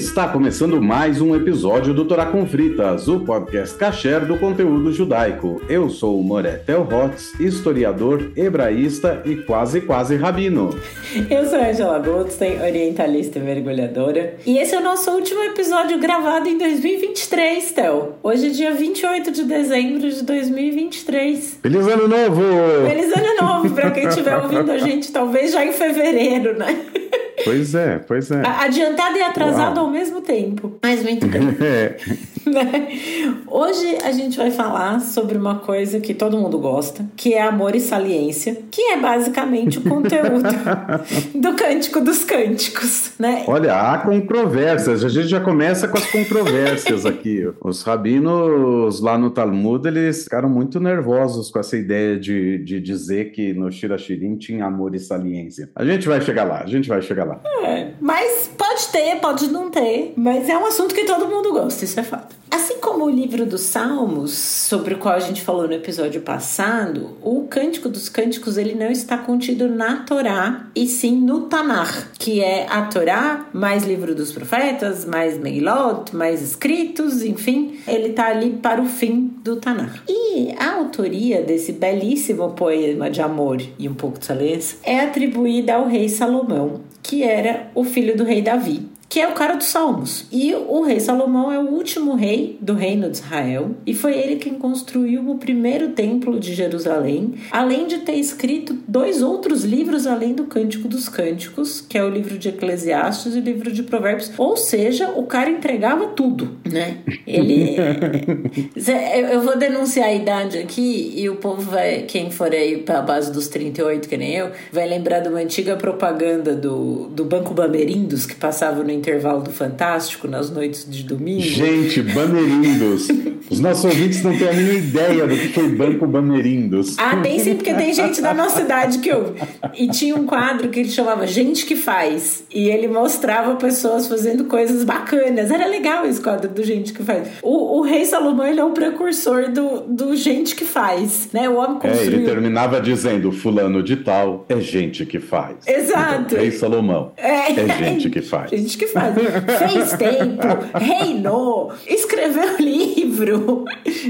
Está começando mais um episódio do Torá com Fritas, o podcast kasher do conteúdo judaico. Eu sou o Moretel Hotz, historiador, hebraísta e quase quase rabino. Eu sou a Angela Goldstein, orientalista e mergulhadora. E esse é o nosso último episódio gravado em 2023, Tel. Hoje é dia 28 de dezembro de 2023. Feliz Ano Novo! Feliz Ano Novo para quem estiver ouvindo a gente, talvez já em fevereiro, né? Pois é, pois é. Adiantado e atrasado Uau. ao mesmo tempo. Mas muito bem. É. Né? Hoje a gente vai falar sobre uma coisa que todo mundo gosta, que é amor e saliência, que é basicamente o conteúdo do Cântico dos Cânticos, né? Olha, há controvérsias. A gente já começa com as controvérsias aqui. Os rabinos lá no Talmud, eles ficaram muito nervosos com essa ideia de, de dizer que no Shirashirim tinha amor e saliência. A gente vai chegar lá, a gente vai chegar lá. É, mas ter, pode não ter, mas é um assunto que todo mundo gosta, isso é fato. Assim como o livro dos Salmos, sobre o qual a gente falou no episódio passado, o Cântico dos Cânticos ele não está contido na Torá, e sim no Tanar, que é a Torá, mais livro dos profetas, mais Meilot, mais escritos, enfim, ele está ali para o fim do Tanar. E a autoria desse belíssimo poema de amor e um pouco de silêncio é atribuída ao rei Salomão, que era o filho do rei Davi que é o cara dos Salmos. E o rei Salomão é o último rei do reino de Israel e foi ele quem construiu o primeiro templo de Jerusalém, além de ter escrito dois outros livros além do Cântico dos Cânticos, que é o livro de Eclesiastes e o livro de Provérbios. Ou seja, o cara entregava tudo, né? Ele Eu vou denunciar a idade aqui e o povo vai, quem for aí para a base dos 38, que nem eu, vai lembrar de uma antiga propaganda do, do Banco Bamerindos que passava no intervalo do Fantástico nas noites de domingo. Gente, Bamerindos. Os nossos ouvintes não têm a mínima ideia do que foi Banco Bamerindos. Ah, tem sim, porque tem gente da nossa idade que ouve. E tinha um quadro que ele chamava Gente que Faz. E ele mostrava pessoas fazendo coisas bacanas. Era legal esse quadro do Gente que Faz. O, o rei Salomão, ele é o precursor do, do Gente que Faz, né? O homem construiu... É, ele terminava dizendo, fulano de tal é gente que faz. Exato. Então, rei Salomão é, é gente que faz. Gente que faz. Fez tempo, reinou, escreveu livro.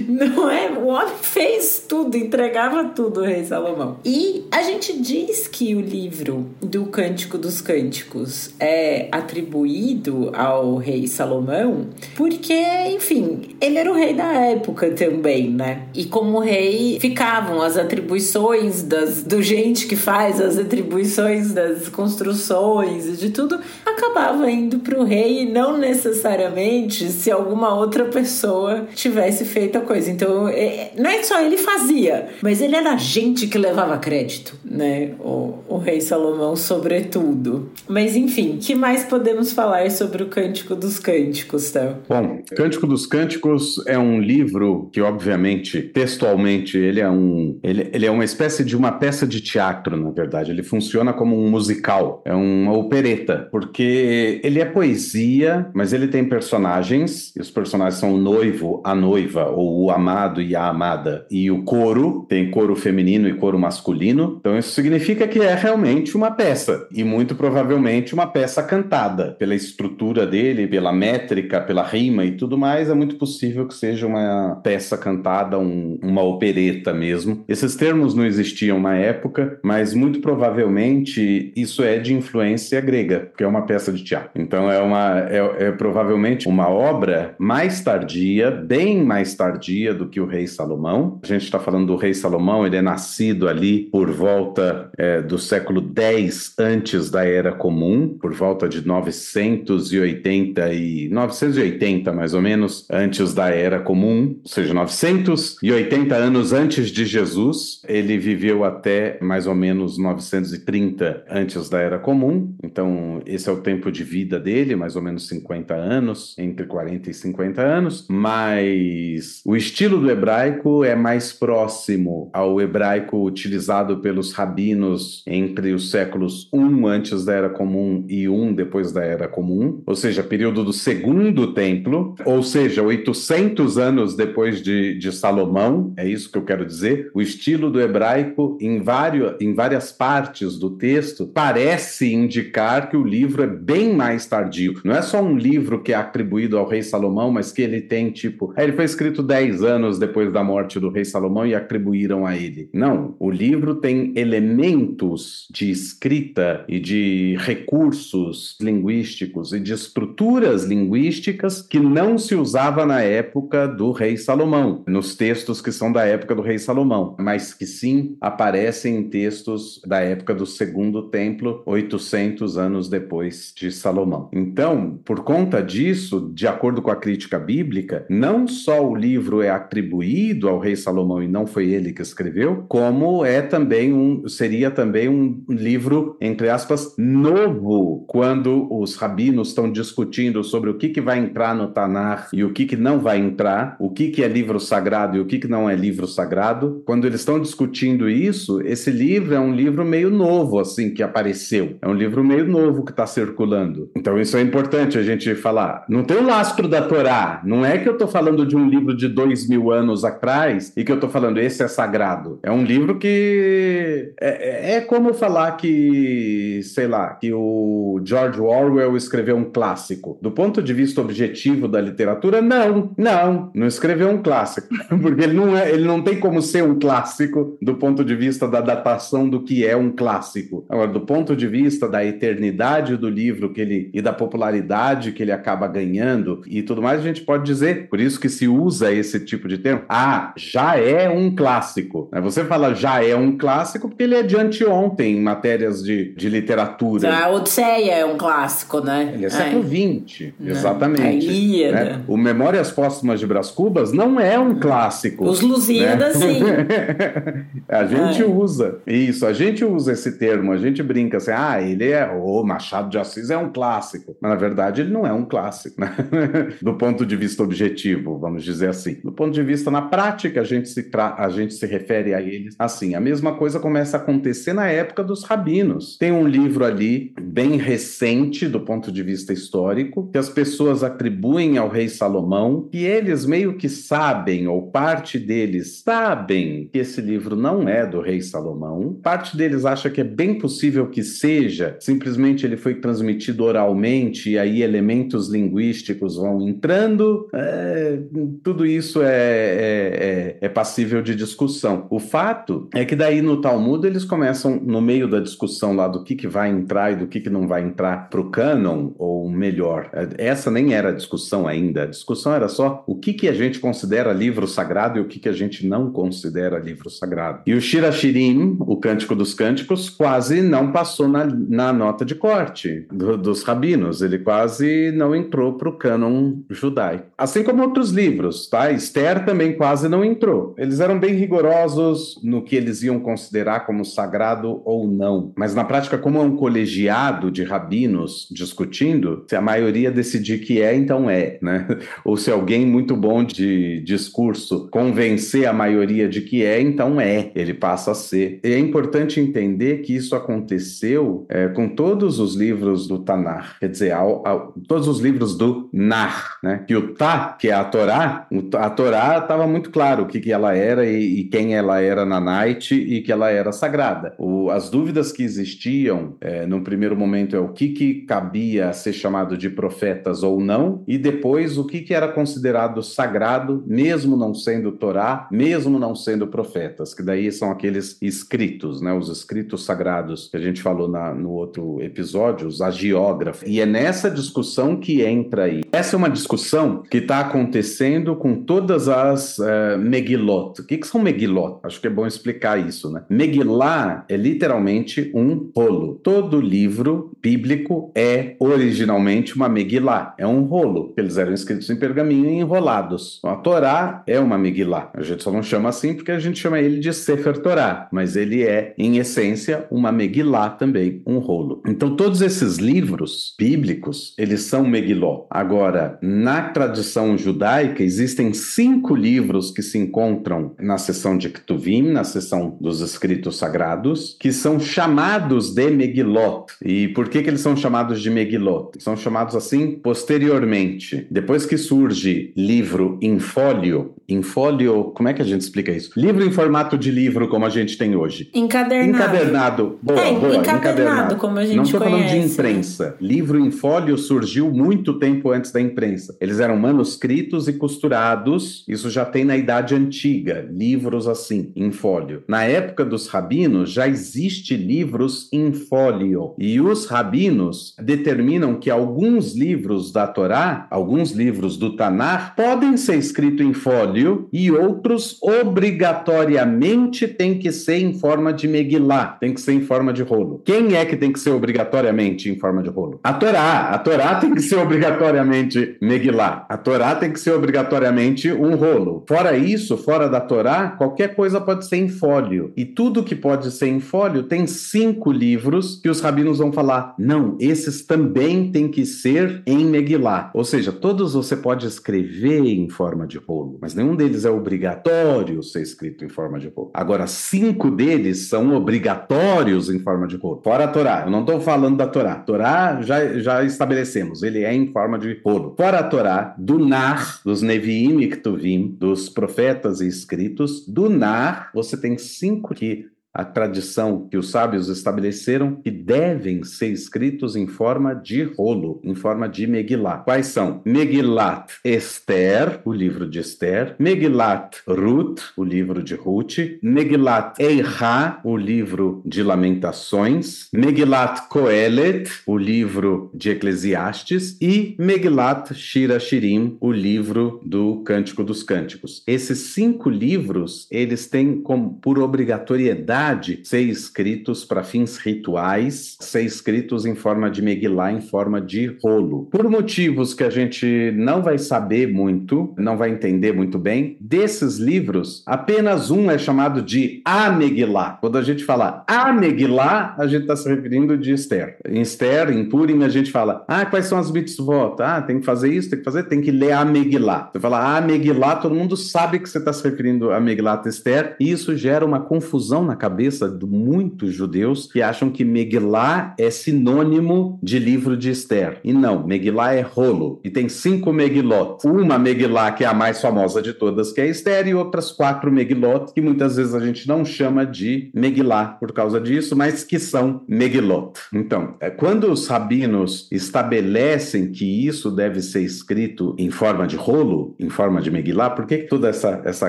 Não é? O homem fez tudo, entregava tudo, o rei Salomão. E a gente diz que o livro do Cântico dos Cânticos é atribuído ao rei Salomão porque, enfim, ele era o rei da época também, né? E como rei ficavam as atribuições das, do gente que faz, as atribuições das construções e de tudo, acabava indo indo para o rei e não necessariamente se alguma outra pessoa tivesse feito a coisa. Então, é, não é só ele fazia, mas ele era a gente que levava crédito, né? O, o rei Salomão, sobretudo. Mas enfim, que mais podemos falar sobre o Cântico dos Cânticos, tá? Bom, Cântico dos Cânticos é um livro que, obviamente, textualmente, ele é um ele, ele é uma espécie de uma peça de teatro, na verdade. Ele funciona como um musical, é uma opereta, porque ele é poesia, mas ele tem personagens, e os personagens são o noivo, a noiva, ou o amado e a amada. E o coro, tem coro feminino e coro masculino. Então isso significa que é realmente uma peça, e muito provavelmente uma peça cantada. Pela estrutura dele, pela métrica, pela rima e tudo mais, é muito possível que seja uma peça cantada, um, uma opereta mesmo. Esses termos não existiam na época, mas muito provavelmente isso é de influência grega, porque é uma peça de teatro. Então é, uma, é, é, provavelmente uma obra mais tardia, bem mais tardia do que o Rei Salomão. A gente está falando do Rei Salomão, ele é nascido ali por volta é, do século X antes da Era Comum, por volta de 980 e 980 mais ou menos antes da Era Comum, ou seja, 980 anos antes de Jesus. Ele viveu até mais ou menos 930 antes da Era Comum. Então esse é o tempo de vida dele, mais ou menos 50 anos, entre 40 e 50 anos, mas o estilo do hebraico é mais próximo ao hebraico utilizado pelos rabinos entre os séculos 1 antes da Era Comum e 1 depois da Era Comum, ou seja, período do Segundo Templo, ou seja, 800 anos depois de, de Salomão, é isso que eu quero dizer. O estilo do hebraico, em, vários, em várias partes do texto, parece indicar que o livro é bem mais mais tardio. Não é só um livro que é atribuído ao rei Salomão, mas que ele tem tipo, ele foi escrito 10 anos depois da morte do rei Salomão e atribuíram a ele. Não, o livro tem elementos de escrita e de recursos linguísticos e de estruturas linguísticas que não se usava na época do rei Salomão, nos textos que são da época do rei Salomão, mas que sim aparecem em textos da época do segundo templo, 800 anos depois de Salomão. Então, por conta disso, de acordo com a crítica bíblica, não só o livro é atribuído ao rei Salomão e não foi ele que escreveu, como é também um seria também um livro entre aspas novo quando os rabinos estão discutindo sobre o que, que vai entrar no Tanar e o que, que não vai entrar, o que, que é livro sagrado e o que, que não é livro sagrado. Quando eles estão discutindo isso, esse livro é um livro meio novo, assim, que apareceu. É um livro meio novo que está circulando. Então, isso é importante a gente falar. Não tem o lastro da Torá. Não é que eu estou falando de um livro de dois mil anos atrás e que eu estou falando esse é sagrado. É um livro que é, é, é como falar que, sei lá, que o George Orwell escreveu um clássico. Do ponto de vista objetivo da literatura, não, não, não escreveu um clássico, porque ele não, é, ele não tem como ser um clássico do ponto de vista da datação do que é um clássico. Agora, do ponto de vista da eternidade do livro que ele e da popularidade que ele acaba ganhando e tudo mais, a gente pode dizer, por isso que se usa esse tipo de termo, ah, já é um clássico. Né? Você fala já é um clássico porque ele é de anteontem em matérias de, de literatura. A Odisseia é um clássico, né? Ele é século XX, é. exatamente. A Ilíada. Né? O Memórias Póstumas de Brás Cubas não é um clássico. Os Lusíadas, né? sim. a gente usa. Isso, a gente usa esse termo, a gente brinca assim, ah, ele é, o Machado de Assis é um clássico. Mas na verdade ele não é um clássico, né? Do ponto de vista objetivo, vamos dizer assim. Do ponto de vista na prática, a gente se, a gente se refere a eles assim. A mesma coisa começa a acontecer na época dos rabinos. Tem um livro ali bem recente do ponto de vista histórico, que as pessoas atribuem ao rei Salomão, que eles meio que sabem, ou parte deles sabem, que esse livro não é do rei Salomão. Parte deles acha que é bem possível que seja, simplesmente ele foi transmitido oralmente e aí elementos linguísticos vão entrando. É, tudo isso é, é, é, é passível de discussão. O fato é que daí no Talmud eles começam, no meio da discussão lá do que, que vai entrar e do que, que não vai entrar para o cânon, ou melhor, essa nem era a discussão ainda. A discussão era só o que, que a gente considera livro sagrado e o que, que a gente não considera livro sagrado. E o Shirashirim, o Cântico dos Cânticos, quase não passou na, na nota de corte do, dos rabinos. Ele quase não entrou para o cânon judaico. Assim como outros livros, tá? Esther também quase não entrou. Eles eram bem rigorosos no que eles iam considerar como sagrado ou não. Mas na prática, como é um colegiado de rabinos discutindo, se a maioria decidir que é, então é, né? Ou se alguém muito bom de discurso convencer a maioria de que é, então é, ele passa a ser. E é importante entender que isso aconteceu é, com todos os livros do Tanar, quer dizer, ao, ao, todos os livros do Nar, né? Que o Ta, que é a Torá, a Torá estava muito claro o que, que ela era e, e, quem ela era na Night e que ela era sagrada. O, as dúvidas que existiam é, no primeiro momento é o que, que cabia ser chamado de profetas ou não, e depois o que, que era considerado sagrado, mesmo não sendo Torá, mesmo não sendo profetas, que daí são aqueles escritos, né? Os escritos sagrados que a gente falou na, no outro episódio, os agiógrafos. E é nessa discussão que entra aí. Essa é uma discussão que está acontecendo com todas as uh, Megilot. O que, que são Megilot? Acho que é bom explicar isso, né? Megillah é literalmente um rolo. Todo livro bíblico é originalmente uma Megillah, é um rolo. Eles eram escritos em pergaminho e enrolados. Então, a Torá é uma Megillah. A gente só não chama assim porque a gente chama ele de Sefer Torá, mas ele é, em essência, uma Megillah também, um rolo. Então, todos esses livros bíblicos, eles são Megillah. Agora, na tradição judaica, existem cinco livros que se encontram na seção de Ketuvim, na seção dos escritos sagrados, que são chamados de Megilot. E por que, que eles são chamados de Megilot? São chamados assim posteriormente. Depois que surge livro em fólio, em fólio, como é que a gente explica isso? Livro em formato de livro, como a gente tem hoje. Encadernado. Encadernado. Boa, é, boa. Encadernado, encadernado, como a gente Não estou falando de imprensa. Né? Livro em folho surgiu muito tempo antes da imprensa. Eles eram manuscritos e costurados. Isso já tem na Idade Antiga, livros assim, em folho. Na época dos rabinos, já existe livros em folio. E os rabinos determinam que alguns livros da Torá, alguns livros do Tanar, podem ser escritos em folio e outros obrigatoriamente têm que ser em forma de Megillah, tem que ser em forma de rolo. Quem é que tem que ser obrigatoriamente em forma de rolo? A Torá. A Torá tem que ser obrigatoriamente Megillah. A Torá tem que ser obrigatoriamente um rolo. Fora isso, fora da Torá, qualquer coisa pode ser em folio. E tudo que pode ser em folio tem cinco livros que os rabinos vão falar: não, esses também têm que ser em Megillah. Ou seja, todos você pode escrever em forma de rolo, mas nenhum deles é obrigatório ser escrito em forma de rolo. Agora, cinco deles são obrigatórios em forma de rolo. Fora a Torá. Eu não estou falando da Torá. Torá já, já estabelecemos, ele é em forma de rolo. Fora a Torá, do Nar, dos Neviim e Ktuvim, dos profetas e escritos, do Nar, você tem cinco que a tradição que os sábios estabeleceram que devem ser escritos em forma de rolo, em forma de Megillah. Quais são? Megillat Esther, o livro de Esther, Megillat Ruth, o livro de Ruth, Megillat Eirá, o livro de Lamentações, Megillat Coelet, o livro de Eclesiastes e Megillat Shira Shirim, o livro do Cântico dos Cânticos. Esses cinco livros, eles têm como por obrigatoriedade ser escritos para fins rituais, ser escritos em forma de Megillah, em forma de rolo. Por motivos que a gente não vai saber muito, não vai entender muito bem, desses livros, apenas um é chamado de A Megillah. Quando a gente fala A Megillah, a gente está se referindo de Esther. Em Esther, em Purim, a gente fala, ah, quais são as mitzvot? Ah, tem que fazer isso, tem que fazer, tem que ler A Megillah. Você fala A Megillah, todo mundo sabe que você está se referindo a Megillah Esther, e isso gera uma confusão na cabeça cabeça de muitos judeus que acham que Megillah é sinônimo de livro de Esther. E não, Megillah é rolo. E tem cinco Megilot. Uma Megillah que é a mais famosa de todas, que é Esther, e outras quatro Megilot, que muitas vezes a gente não chama de Megillah por causa disso, mas que são Megilot. Então, é, quando os rabinos estabelecem que isso deve ser escrito em forma de rolo, em forma de Megillah, por que toda essa, essa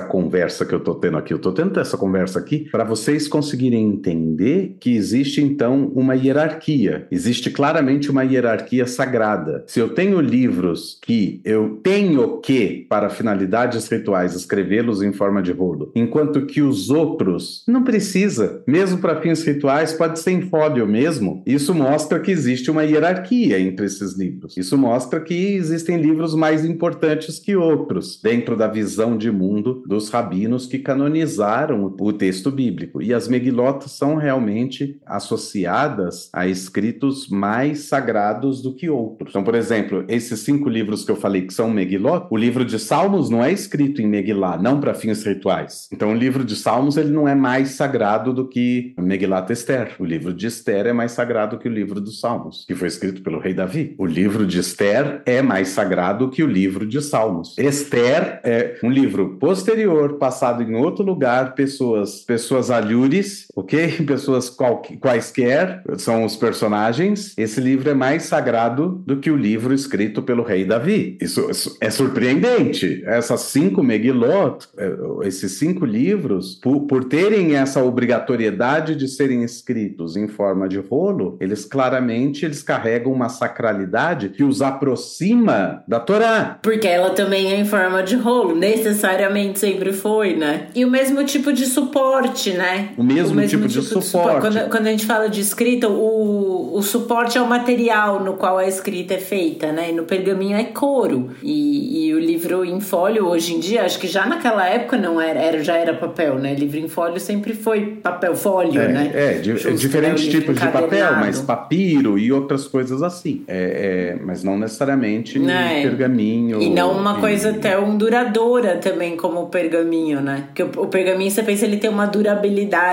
conversa que eu estou tendo aqui? Eu estou tendo essa conversa aqui para vocês conseguirem entender que existe então uma hierarquia, existe claramente uma hierarquia sagrada. Se eu tenho livros que eu tenho que, para finalidades rituais, escrevê-los em forma de rolo, enquanto que os outros não precisa, mesmo para fins rituais, pode ser em fólio mesmo, isso mostra que existe uma hierarquia entre esses livros. Isso mostra que existem livros mais importantes que outros, dentro da visão de mundo dos rabinos que canonizaram o texto bíblico. E as as Megilot são realmente associadas a escritos mais sagrados do que outros. Então, por exemplo, esses cinco livros que eu falei que são Megilot, o livro de Salmos não é escrito em Megillah, não para fins rituais. Então, o livro de Salmos ele não é mais sagrado do que Megillat Esther. O livro de Esther é mais sagrado que o livro dos Salmos, que foi escrito pelo rei Davi. O livro de Esther é mais sagrado que o livro de Salmos. Esther é um livro posterior, passado em outro lugar, pessoas, pessoas alhures ok? Pessoas qual, quaisquer são os personagens. Esse livro é mais sagrado do que o livro escrito pelo rei Davi. Isso, isso é surpreendente. Essas cinco Megilot, é, esses cinco livros, por, por terem essa obrigatoriedade de serem escritos em forma de rolo, eles claramente eles carregam uma sacralidade que os aproxima da Torá. Porque ela também é em forma de rolo, necessariamente sempre foi, né? E o mesmo tipo de suporte, né? O mesmo, o mesmo tipo, tipo, de, de suporte. Quando, quando, a gente fala de escrita, o, o suporte é o material no qual a escrita é feita, né? E no pergaminho é couro. E, e o livro em folho, hoje em dia, acho que já naquela época não era, era já era papel, né? Livro em folho sempre foi papel, folho, é, né? É, de, é diferentes tipos de papel, mas papiro e outras coisas assim. É, é mas não necessariamente é. pergaminho. E não uma e... coisa tão duradoura também como o pergaminho, né? Porque o, o pergaminho, você pensa, ele tem uma durabilidade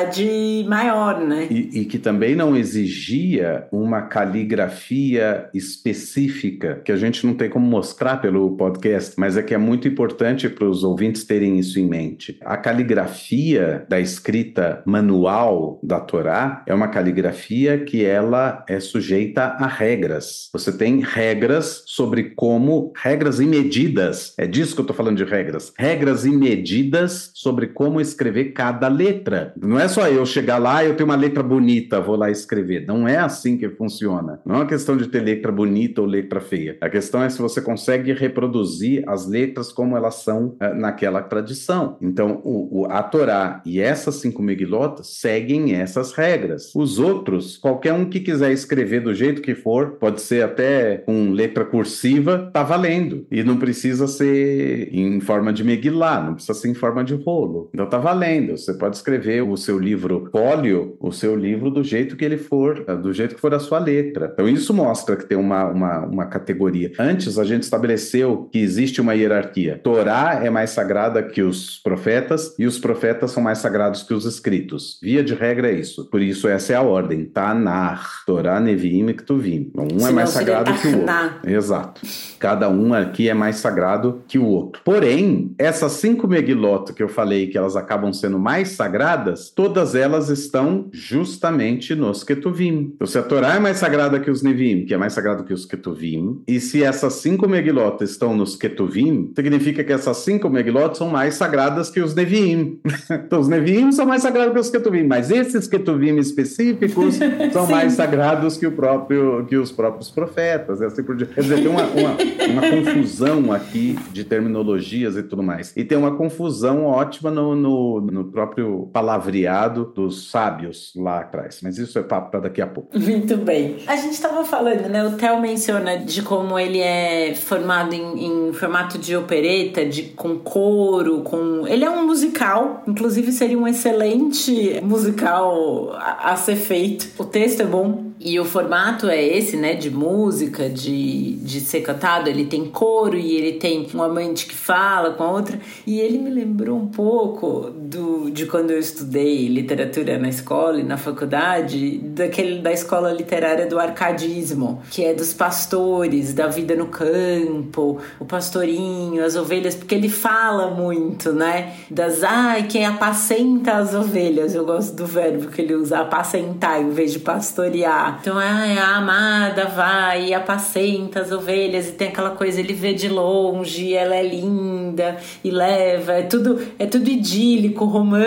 maior, né? E, e que também não exigia uma caligrafia específica, que a gente não tem como mostrar pelo podcast, mas é que é muito importante para os ouvintes terem isso em mente. A caligrafia da escrita manual da Torá é uma caligrafia que ela é sujeita a regras. Você tem regras sobre como, regras e medidas, é disso que eu estou falando de regras, regras e medidas sobre como escrever cada letra. Não é só eu chegar lá e eu tenho uma letra bonita, vou lá escrever. Não é assim que funciona. Não é uma questão de ter letra bonita ou letra feia. A questão é se você consegue reproduzir as letras como elas são uh, naquela tradição. Então, o, o, a Torá e essas cinco Megilot seguem essas regras. Os outros, qualquer um que quiser escrever do jeito que for, pode ser até com letra cursiva, tá valendo. E não precisa ser em forma de Megillah, não precisa ser em forma de rolo. Então tá valendo. Você pode escrever o seu livro fólio, o seu livro do jeito que ele for, do jeito que for a sua letra. Então isso mostra que tem uma, uma, uma categoria. Antes a gente estabeleceu que existe uma hierarquia. Torá é mais sagrada que os profetas e os profetas são mais sagrados que os escritos. Via de regra é isso. Por isso essa é a ordem. Tanar, Torá, Neviim e Ktuvim. Um é mais sagrado que o outro. Exato. Cada um aqui é mais sagrado que o outro. Porém, essas cinco Megilot que eu falei que elas acabam sendo mais sagradas, todas elas estão justamente nos Ketuvim. Então, se a Torá é mais sagrada que os Nevim, que é mais sagrado que os Ketuvim, e se essas cinco Megilot estão nos Ketuvim, significa que essas cinco Megilot são mais sagradas que os Nevim. então, os Nevim são mais sagrados que os Ketuvim, mas esses Ketuvim específicos são mais sagrados que, o próprio, que os próprios profetas. Assim por Quer dizer, tem uma, uma, uma confusão aqui de terminologias e tudo mais. E tem uma confusão ótima no, no, no próprio palavreado dos sábios lá atrás. Mas isso é papo para daqui a pouco. Muito bem. A gente estava falando, né? O Theo menciona de como ele é formado em, em formato de opereta, de, com coro, com. Ele é um musical, inclusive seria um excelente musical a, a ser feito. O texto é bom, e o formato é esse, né? De música, de, de ser cantado. Ele tem coro e ele tem um amante que fala com a outra. E ele me lembrou um pouco do, de quando eu estudei literatura na escola e na faculdade, daquele da escola literária do arcadismo, que é dos pastores, da vida no campo, o pastorinho, as ovelhas, porque ele fala muito, né? Das, ai, quem apacenta as ovelhas. Eu gosto do verbo que ele usa, apacentar, em vez de pastorear. Então, ai, a amada vai e apacenta as ovelhas e tem aquela coisa, ele vê de longe, ela é linda e leva, é tudo, é tudo idílico, romântico,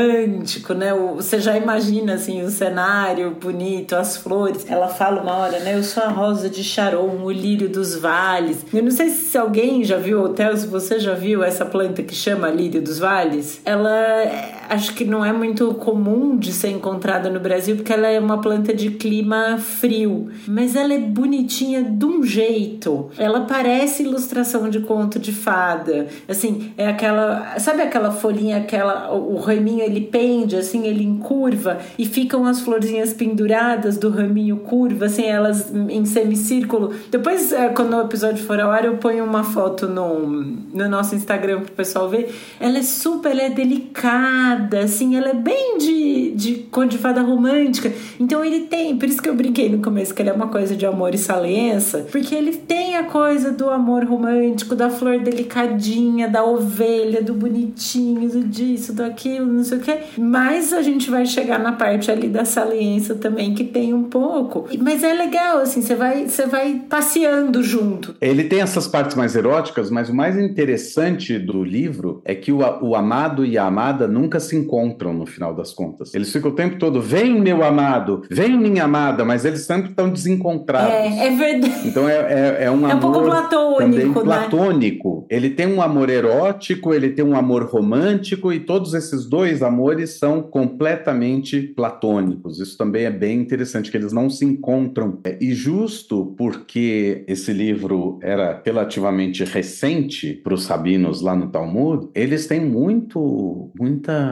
né? Você já imagina assim o cenário bonito, as flores. Ela fala uma hora, né? Eu sou a rosa de Sharon, o lírio dos vales. Eu não sei se alguém já viu, Hotel, se você já viu essa planta que chama lírio dos vales. Ela acho que não é muito comum de ser encontrada no Brasil porque ela é uma planta de clima frio, mas ela é bonitinha de um jeito. Ela parece ilustração de conto de fada. Assim, é aquela, sabe aquela folhinha, aquela o raminho ele pende assim, ele encurva e ficam as florzinhas penduradas do raminho curva, assim, elas em semicírculo. Depois, é, quando o episódio for ao ar, eu ponho uma foto no, no nosso Instagram pro pessoal ver. Ela é super, ela é delicada, assim, ela é bem de, de conto de fada romântica. Então ele tem, por isso que eu brinquei brinquei no começo que ele é uma coisa de amor e saliência, porque ele tem a coisa do amor romântico, da flor delicadinha, da ovelha, do bonitinho, do disso, do aquilo, não sei o que. Mas a gente vai chegar na parte ali da saliência também, que tem um pouco. Mas é legal, assim, você vai, você vai passeando junto. Ele tem essas partes mais eróticas, mas o mais interessante do livro é que o, o amado e a amada nunca se encontram no final das contas. Eles ficam o tempo todo, vem meu amado, vem minha amada, mas eles sempre estão desencontrados. É, é verdade. Então é, é, é um é amor. um pouco platônico. Também né? platônico. Ele tem um amor erótico, ele tem um amor romântico, e todos esses dois amores são completamente platônicos. Isso também é bem interessante, que eles não se encontram. É, e justo porque esse livro era relativamente recente para os rabinos lá no Talmud, eles têm muito, muita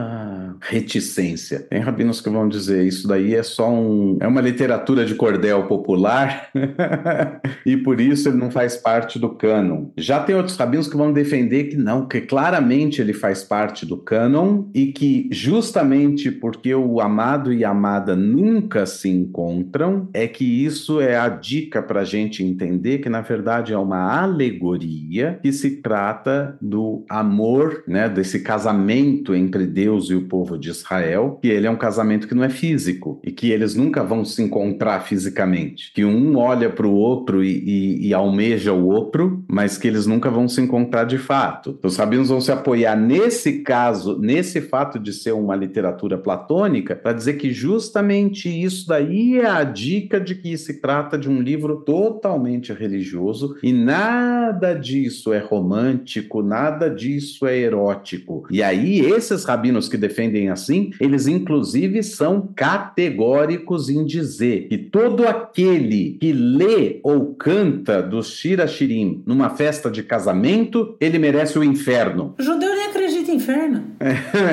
reticência. Tem rabinos que vão dizer isso daí é só um, é uma literatura de cordel popular e por isso ele não faz parte do cânon. Já tem outros rabinos que vão defender que não, que claramente ele faz parte do cânon e que justamente porque o amado e a amada nunca se encontram, é que isso é a dica para a gente entender que na verdade é uma alegoria que se trata do amor, né, desse casamento entre Deus e o povo de Israel, que ele é um casamento que não é físico e que eles nunca vão se encontrar fisicamente, que um olha para o outro e, e, e almeja o outro, mas que eles nunca vão se encontrar de fato. Então, os rabinos vão se apoiar nesse caso, nesse fato de ser uma literatura platônica, para dizer que justamente isso daí é a dica de que se trata de um livro totalmente religioso e nada disso é romântico, nada disso é erótico. E aí, esses rabinos que defendem assim, eles inclusive são categóricos em dizer que todo aquele que lê ou canta dos Shira Shirim numa festa de casamento, ele merece o inferno. Judeu em inferno.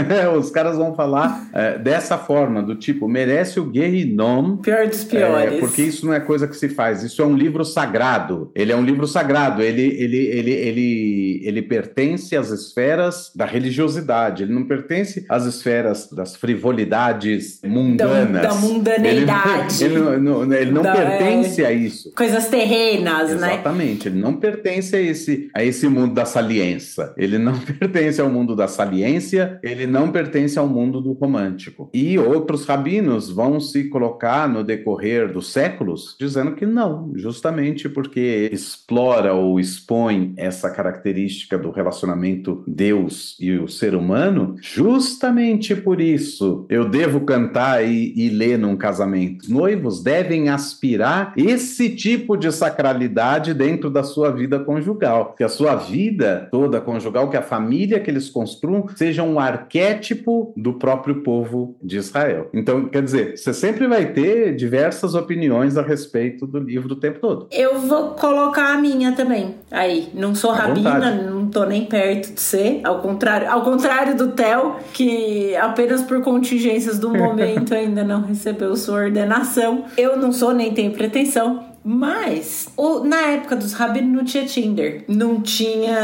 É, os caras vão falar é, dessa forma, do tipo, merece o Gehinom. Pior dos piores. É, porque isso não é coisa que se faz, isso é um livro sagrado. Ele é um livro sagrado, ele, ele, ele, ele, ele pertence às esferas da religiosidade, ele não pertence às esferas das frivolidades mundanas. Da, da mundaneidade. Ele, ele não, ele não Da- pertence a isso. Coisas terrenas, né? Exatamente, ele não pertence a esse, a esse mundo da saliência. Ele não pertence ao mundo da saliência, ele não pertence ao mundo do romântico. E outros rabinos vão se colocar no decorrer dos séculos dizendo que não, justamente porque explora ou expõe essa característica do relacionamento Deus e o ser humano, justamente por isso eu devo cantar e, e ler num casamento. Os noivos devem aspirar esse tipo de sacralidade dentro da sua vida conjugal. Que a sua vida toda conjugal, que a família que eles construam, seja um arquétipo do próprio povo de Israel. Então, quer dizer, você sempre vai ter diversas opiniões a respeito do livro o tempo todo. Eu vou colocar a minha também. Aí, não sou À rabina, vontade. não tô nem perto de ser. Ao contrário, ao contrário do Theo, que apenas por contingências do momento ainda não recebeu sua ordenação. Eu não sou nem tenho pretensão. Mas o- na época dos rabinos não tinha Tinder, não tinha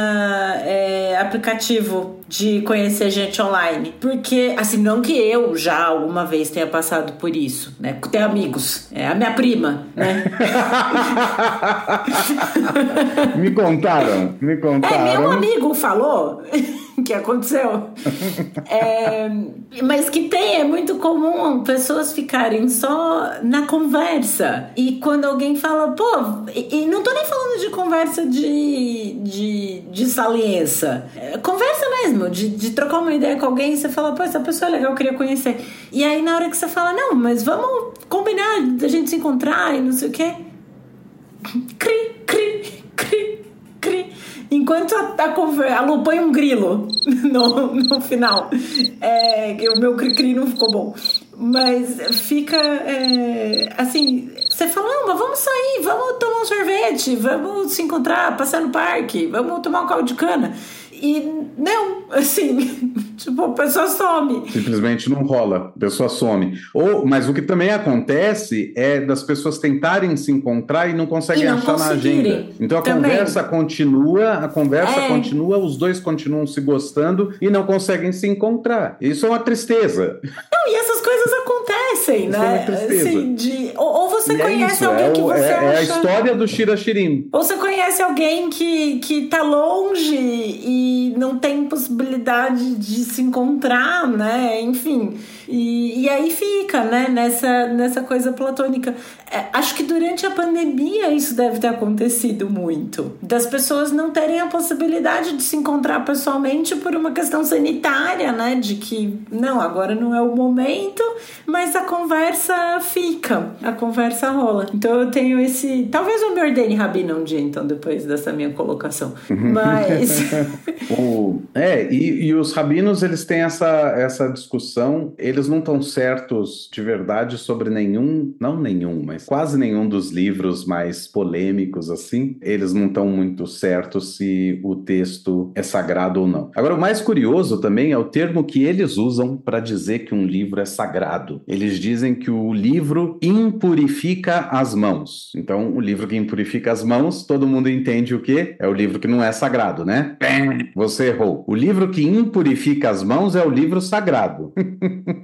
é, aplicativo de conhecer gente online. Porque, assim, não que eu já alguma vez tenha passado por isso, né? Ter amigos. É a minha prima, né? me contaram, me É, contaram. meu amigo falou que aconteceu. É, mas que tem, é muito comum pessoas ficarem só na conversa. E quando alguém fala, pô, e, e não tô nem falando de conversa de, de, de saliência. É, conversa mesmo, de, de trocar uma ideia com alguém você fala, pô, essa pessoa é legal, eu queria conhecer. E aí na hora que você fala, não, mas vamos combinar da gente se encontrar e não sei o quê. Cri, cri, cri. Enquanto a, a, a um grilo no, no final. É, o meu cri-cri não ficou bom. Mas fica é, assim. Você fala, não, mas vamos sair, vamos tomar um sorvete, vamos se encontrar, passar no parque, vamos tomar um caldo de cana. E não, assim, tipo, a pessoa some. Simplesmente não rola, a pessoa some. Ou, mas o que também acontece é das pessoas tentarem se encontrar e não conseguem E não achar na agenda. Então a Também. conversa continua, a conversa É. continua, os dois continuam se gostando e não conseguem se encontrar. Isso é uma tristeza. Não, e essas coisas acontecem, Isso é né? Assim, de, ou, ou você E é conhece isso, alguém é, que você é- acha. é a história do Shira Shirim. Ou você conhece alguém que, que tá longe e não tem possibilidade de se encontrar, né? Enfim. E, e aí fica, né? Nessa, nessa coisa platônica. É, acho que durante a pandemia isso deve ter acontecido muito. Das pessoas não terem a possibilidade de se encontrar pessoalmente por uma questão sanitária, né? De que, não, agora não é o momento, mas a conversa fica. A conversa rola. Então eu tenho esse. Talvez eu me ordene rabina um dia, então, depois dessa minha colocação. Mas. O, é, e, e, os rabinos, eles têm essa, essa discussão, eles não estão certos de verdade sobre nenhum, não nenhum, mas quase nenhum dos livros mais polêmicos, assim, eles não estão muito certos se o texto é sagrado ou não. Agora, o mais curioso também é o termo que eles usam para dizer que um livro é sagrado. Eles dizem que o livro impurifica as mãos. Então, o livro que impurifica as mãos, todo mundo entende o que? É o livro que não é sagrado, né? Você errou. O livro que impurifica as mãos é o livro sagrado.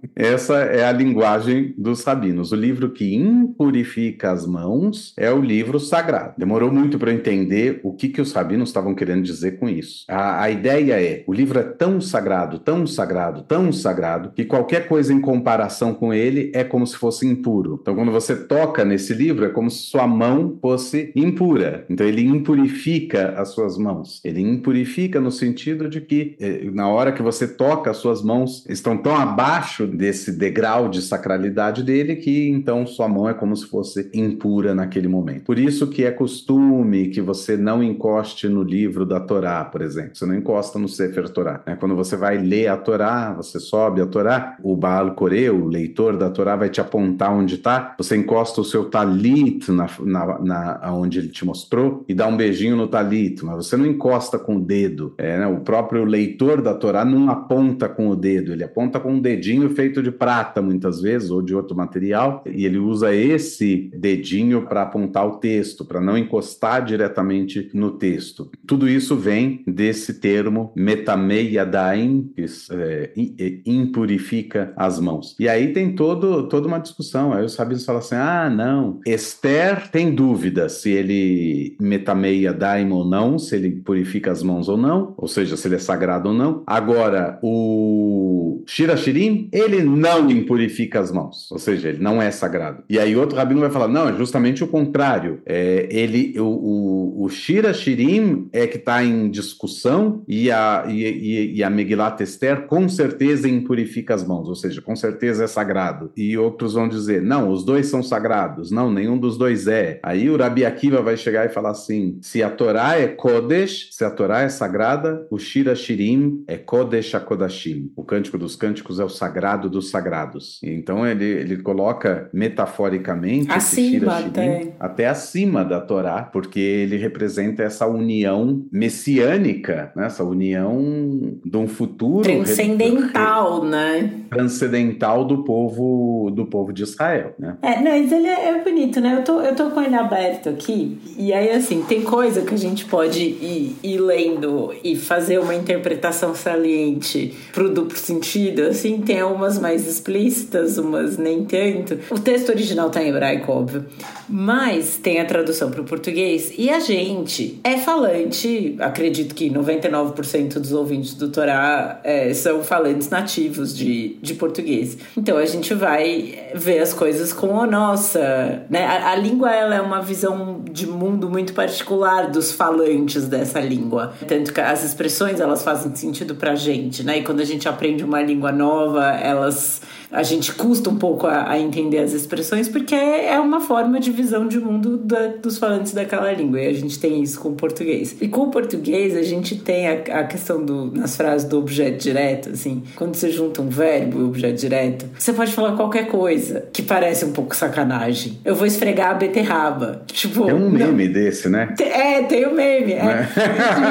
Essa é a linguagem dos rabinos. O livro que impurifica as mãos é o livro sagrado. Demorou muito para entender o que, que os rabinos estavam querendo dizer com isso. A, a ideia é: o livro é tão sagrado, tão sagrado, tão sagrado, que qualquer coisa em comparação com ele é como se fosse impuro. Então, quando você toca nesse livro, é como se sua mão fosse impura. Então, ele impurifica as suas mãos. Ele impurifica no sentido de que, eh, na hora que você toca, as suas mãos estão tão abaixo de esse degrau de sacralidade dele que então sua mão é como se fosse impura naquele momento. Por isso que é costume que você não encoste no livro da Torá, por exemplo. Você não encosta no Sefer Torá. Né? Quando você vai ler a Torá, você sobe a Torá, o Baal Corê, o leitor da Torá, vai te apontar onde está. Você encosta o seu talit na, na, na, onde ele te mostrou e dá um beijinho no talit, mas você não encosta com o dedo. É, né? O próprio leitor da Torá não aponta com o dedo, ele aponta com um dedinho feito feito de prata muitas vezes ou de outro material, e ele usa esse dedinho para apontar o texto, para não encostar diretamente no texto. Tudo isso vem desse termo metameiadaim, que é, impurifica as mãos. E aí tem todo, toda uma discussão. Aí os sabidos falam assim: ah, não, Esther tem dúvida se ele metameiadaim ou não, se ele purifica as mãos ou não, ou seja, se ele é sagrado ou não. Agora, o Shirashirim, ele não impurifica as mãos, ou seja, ele não é sagrado. E aí outro rabino vai falar, não, é justamente o contrário. É, ele, o, o, o Shira Shirim é que está em discussão e a, e, e, a Megilat Esther com certeza impurifica as mãos, ou seja, com certeza é sagrado. E outros vão dizer, não, os dois são sagrados. Não, nenhum dos dois é. Aí o Rabi Akiva vai chegar e falar assim, se a Torá é Kodesh, se a Torá é sagrada, o Shira Shirim é Kodesh HaKodashim. O Cântico dos Cânticos é o sagrado dos sagrados. Então ele, ele coloca metaforicamente acima, até. até acima da Torá, porque ele representa essa união messiânica, né? essa união de um futuro transcendental, né? Transcendental do povo do povo de Israel, né? É, não, mas ele é, é, bonito, né? Eu tô, eu tô com ele aberto aqui, e aí assim, tem coisa que a gente pode ir, ir lendo e fazer uma interpretação saliente pro duplo sentido, assim, tem algumas mais explícitas, umas nem tanto. O texto original tá em hebraico, óbvio, mas tem a tradução para o português e a gente é falante, acredito que 99% dos ouvintes do Torá é, são falantes nativos de, de português. Então a gente vai ver as coisas com a nossa, né? A, a língua ela é uma visão de mundo muito particular dos falantes dessa língua. Tanto que as expressões elas fazem sentido pra gente, né? E quando a gente aprende uma língua nova, elas mas a gente custa um pouco a, a entender as expressões porque é, é uma forma de visão de mundo da, dos falantes daquela língua e a gente tem isso com o português. E com o português a gente tem a, a questão do, nas frases do objeto direto, assim, quando você junta um verbo e objeto direto, você pode falar qualquer coisa que parece um pouco sacanagem. Eu vou esfregar a beterraba. Tipo, é um meme não. desse, né? É, tem um meme. É. Né?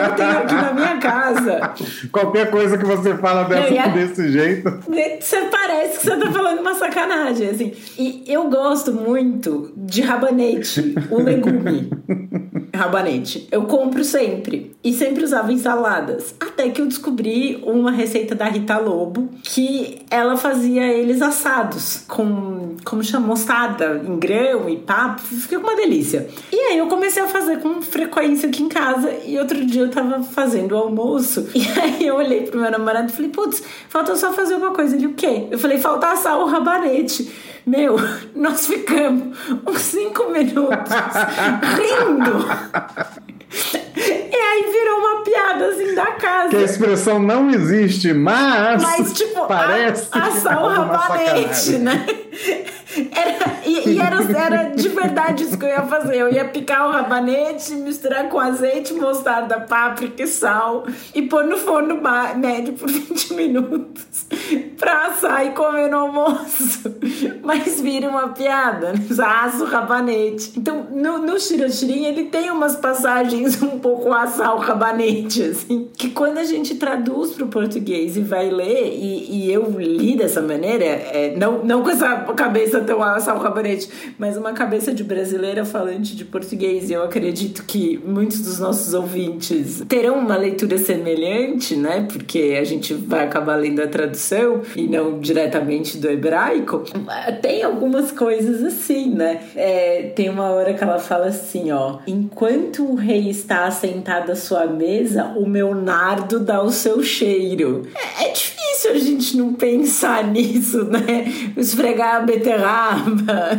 Eu tenho aqui na minha casa. Qualquer coisa que você fala dessa, desse jeito. Você parece que você tá falando uma sacanagem, assim. E eu gosto muito de rabanete, o legume. Rabanete. Eu compro sempre. E sempre usava em saladas. Até que eu descobri uma receita da Rita Lobo que ela fazia eles assados com, como chama, mostarda em grão e papo. Fica uma delícia. E aí eu comecei a fazer com frequência aqui em casa. E outro dia eu tava fazendo o almoço. E aí eu olhei pro meu namorado e falei, putz, falta só fazer uma coisa. Ele, o quê? Eu falei, falta assar o rabanete. Meu, nós ficamos uns cinco minutos rindo. E aí virou uma piada assim da casa. Que a expressão não existe, mas. Mas, tipo, parece a, assar o rabanete, né? Era, e, e era, era de verdade isso que eu ia fazer. Eu ia picar o rabanete, misturar com azeite, mostarda, páprica e sal e pôr no forno médio por 20 minutos pra assar e comer no almoço. Mas vira uma piada, né? Assa o rabanete. Então, no, no ele tem umas passagens um pouco assar o rabanete, assim, que quando a gente traduz pro português e vai ler, e, e eu li dessa maneira, é, não, não com essa cabeça tão assar o rabanete, mas uma cabeça de brasileira falante de português, e eu acredito que muitos dos nossos ouvintes terão uma leitura semelhante, né? Porque a gente vai acabar lendo a tradução e não diretamente do hebraico. Tem algumas coisas assim, né? É, tem uma hora que ela fala assim, ó: enquanto o rei está assentado à sua mesa, o meu nardo dá o seu cheiro. É, é difícil a gente não pensar nisso, né? Esfregar a beterraba,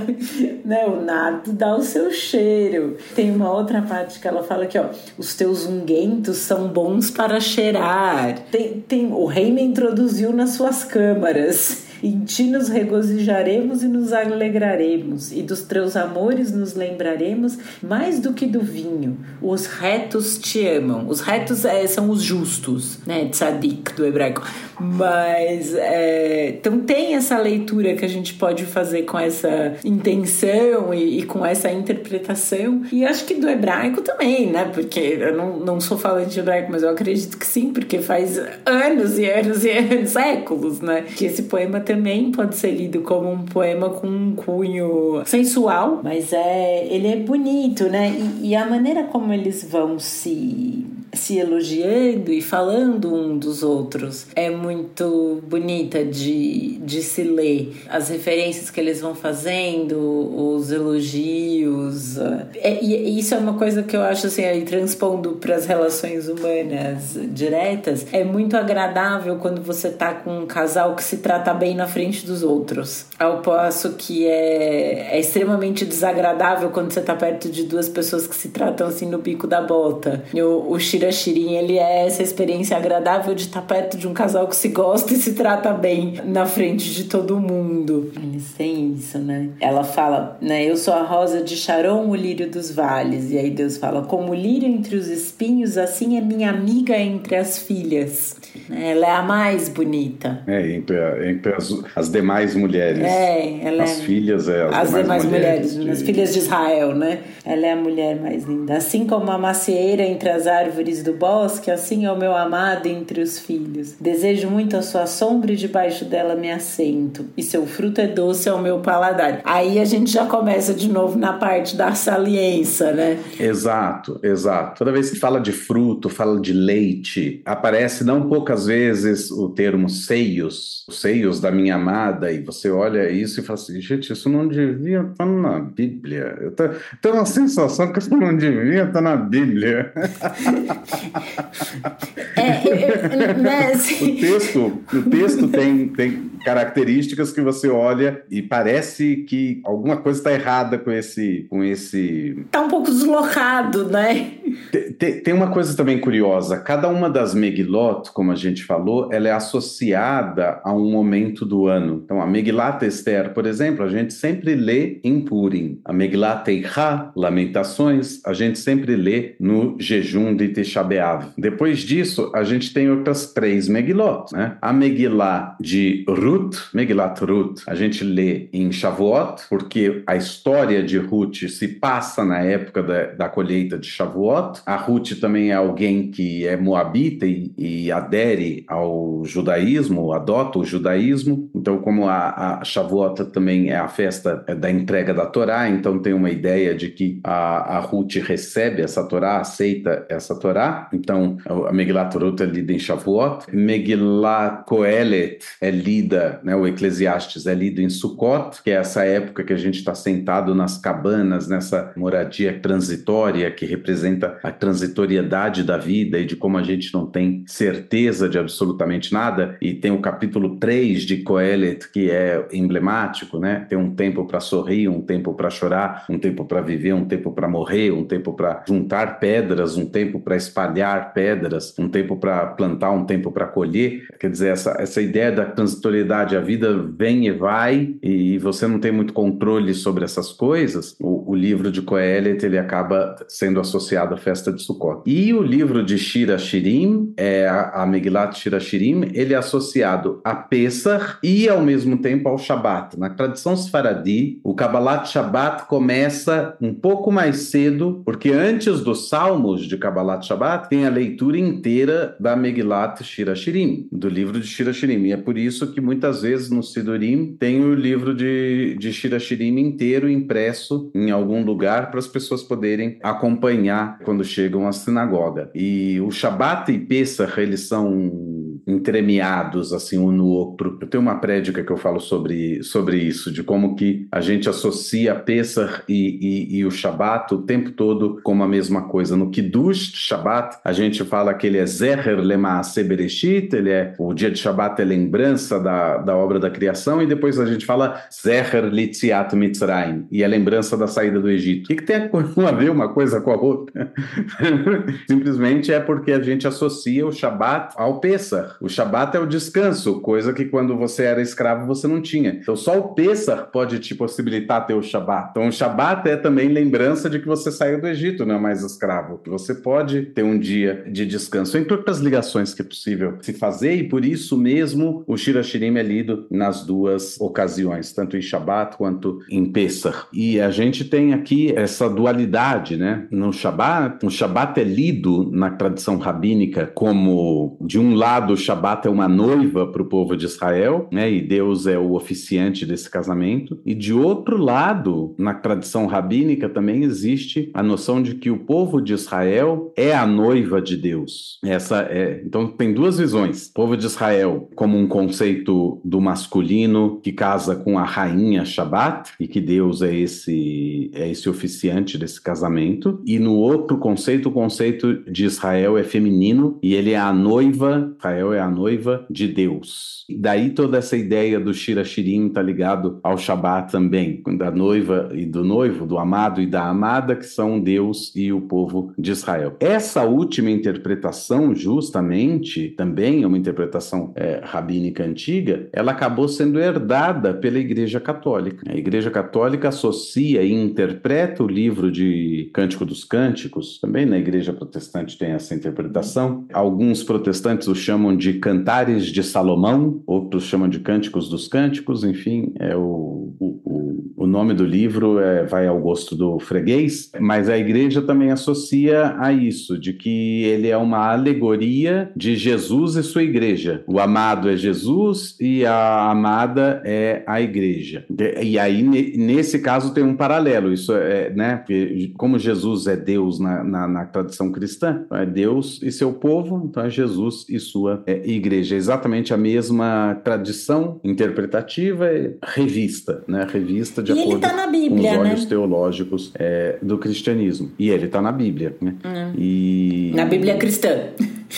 né? O nardo dá o seu cheiro. Tem uma outra parte que ela fala que, ó, os teus unguentos são bons para cheirar. Tem, tem, o rei me introduziu nas suas câmaras. Em ti nos regozijaremos e nos alegraremos, e dos teus amores nos lembraremos mais do que do vinho. Os retos te amam. Os retos é, são os justos, né? Tzadik do hebraico. Mas é, então tem essa leitura que a gente pode fazer com essa intenção e, e, com essa interpretação. E acho que do hebraico também, né? Porque eu não, não sou falante de hebraico, mas eu acredito que sim, porque faz anos e anos e anos, séculos, né? Que esse poema também pode ser lido como um poema com um cunho sensual, mas é ele é bonito, né? E, e a maneira como eles vão se se elogiando e falando um dos outros é muito bonita de, de se ler. As referências que eles vão fazendo, os elogios. É, e isso é uma coisa que eu acho assim, aí, transpondo para as relações humanas diretas, é muito agradável quando você tá com um casal que se trata bem na frente dos outros. Ao passo que é, é extremamente desagradável quando você tá perto de duas pessoas que se tratam assim no bico da bota. O, o Shirachirin, ele é essa experiência agradável de estar perto de um casal que se gosta e se trata bem na frente de todo mundo. Eles têm isso, né? Ela fala, né? Eu sou a rosa de Sharon, o lírio dos vales. E aí Deus fala, como o lírio entre os espinhos, assim é minha amiga entre as filhas. Ela é a mais bonita. É, entre, entre as, as demais mulheres. É, ela as é... filhas, é, as, as demais, demais mulheres, mulheres de... as filhas de Israel, né? Ela é a mulher mais linda. Assim como a macieira entre as árvores do bosque, assim é o meu amado entre os filhos. Desejo muito a sua sombra e debaixo dela me assento. E seu fruto é doce ao meu paladar. Aí a gente já começa de novo na parte da saliência, né? Exato, exato. Toda vez que fala de fruto, fala de leite, aparece não poucas vezes o termo seios, os seios da minha amada, e você olha isso e fala assim, gente, isso não devia estar na Bíblia. Eu tenho uma sensação que isso não devia estar na Bíblia. É, eu, né, assim... o texto, o texto tem, tem características que você olha e parece que alguma coisa está errada com esse, com esse. Tá um pouco deslocado, né? Tem, tem uma coisa também curiosa. Cada uma das Megilot, como a gente falou, ela é associada a um momento do ano. Então, a Megilat Esther, por exemplo, a gente sempre lê em Purim. A Megilat Eicha, Lamentações, a gente sempre lê no jejum de Tisha. Depois disso, a gente tem outras três Megilot, né? A Megillah de Ruth, Megilat Ruth, a gente lê em Shavuot, porque a história de Ruth se passa na época da, da colheita de Shavuot. A Ruth também é alguém que é moabita e, e adere ao judaísmo, adota o judaísmo. Então, como a, a Shavuot também é a festa da entrega da Torá, então tem uma ideia de que a, a Ruth recebe essa Torá, aceita essa Torá. Então, a Megilat Ruth é lida em Shavuot. Megilat Kohelet é lida né, o Eclesiastes é lido em Sukkot, que é essa época que a gente está sentado nas cabanas, nessa moradia transitória que representa a transitoriedade da vida e de como a gente não tem certeza de absolutamente nada. E tem o capítulo 3 de Coelet, que é emblemático, né? Tem um tempo para sorrir, um tempo para chorar, um tempo para viver, um tempo para morrer, um tempo para juntar pedras, um tempo para espalhar pedras, um tempo para plantar, um tempo para colher. Quer dizer, essa, essa ideia da transitoriedade, a vida vem e vai, e você não tem muito controle sobre essas coisas. O, o livro de Coelet ele acaba sendo associado festa de Sukkot. E o livro de Shira Shirim, é, a, Megilat Shira Shirim, ele é associado a Pesach e ao mesmo tempo ao Shabat. Na tradição Sfaradi, o Kabbalat Shabat começa um pouco mais cedo, porque antes dos salmos de Kabbalat Shabat tem a leitura inteira da Megilat Shira Shirim, do livro de Shira Shirim. E é por isso que muitas vezes no Sidurim tem o livro de, de Shira Shirim inteiro impresso em algum lugar para as pessoas poderem acompanhar quando chegam à sinagoga. E o Shabat e Pesach, eles são entremeados assim um no outro. Eu tenho uma prédica que eu falo sobre, sobre isso, de como que a gente associa Pesach e, e, e o Shabat o tempo todo como a mesma coisa. No Kiddush Shabat, a gente fala que ele é Zeher Lema'aseh Bereshit, ele é o dia de Shabat é lembrança da, da obra da criação, e depois a gente fala Zeher Litziat Mitzrayim, e é lembrança da saída do Egito. O que, que tem a ver uma coisa com a outra? Simplesmente é porque a gente associa o Shabat ao Pesach. O Shabat é o descanso, coisa que quando você era escravo você não tinha. Então só o Pesach pode te possibilitar ter o Shabat. Então o Shabat é também lembrança de que você saiu do Egito, não é mais escravo, que você pode ter um dia de descanso, entre outras ligações que é possível se fazer, e por isso mesmo o Shira Shirim é lido nas duas ocasiões, tanto em Shabat quanto em Pesach. E a gente tem aqui essa dualidade, né? No Shabat, o Shabat é lido na tradição rabínica como, de um lado, o Shabat é uma noiva para o povo de Israel, né? E Deus é o oficiante desse casamento. E de outro lado, na tradição rabínica também existe a noção de que o povo de Israel é a noiva de Deus. Essa é, então tem duas visões. O povo de Israel como um conceito do masculino que casa com a rainha Shabat e que Deus é esse é esse oficiante desse casamento. E no outro conceito, o conceito de Israel é feminino e ele é a noiva, Israel é a noiva de Deus. E daí toda essa ideia do Shira está ligado ao Shabat também, da noiva e do noivo, do amado e da amada, que são Deus e o povo de Israel. Essa última interpretação, justamente, também é uma interpretação é, rabínica antiga, ela acabou sendo herdada pela Igreja Católica. A Igreja Católica associa e interpreta o livro de Cântico dos Cânticos, também na Igreja Protestante tem essa interpretação. Alguns protestantes o chamam de Cantares de Salomão, outros chamam de Cânticos dos Cânticos, enfim, é o, o, o nome do livro é, vai ao gosto do freguês, mas a igreja também associa a isso, de que ele é uma alegoria de Jesus e sua igreja. O amado é Jesus e a amada é a igreja. E aí, nesse caso, tem um paralelo, isso é, né, porque como Jesus é Deus na, na, na tradição cristã, é Deus e seu povo, então é Jesus e sua é, igreja. É exatamente a mesma tradição interpretativa, revista, né? Revista de e acordo tá Bíblia, com os olhos né? teológicos é, do cristianismo. E ele está na Bíblia, né? Hum. E... Na Bíblia cristã.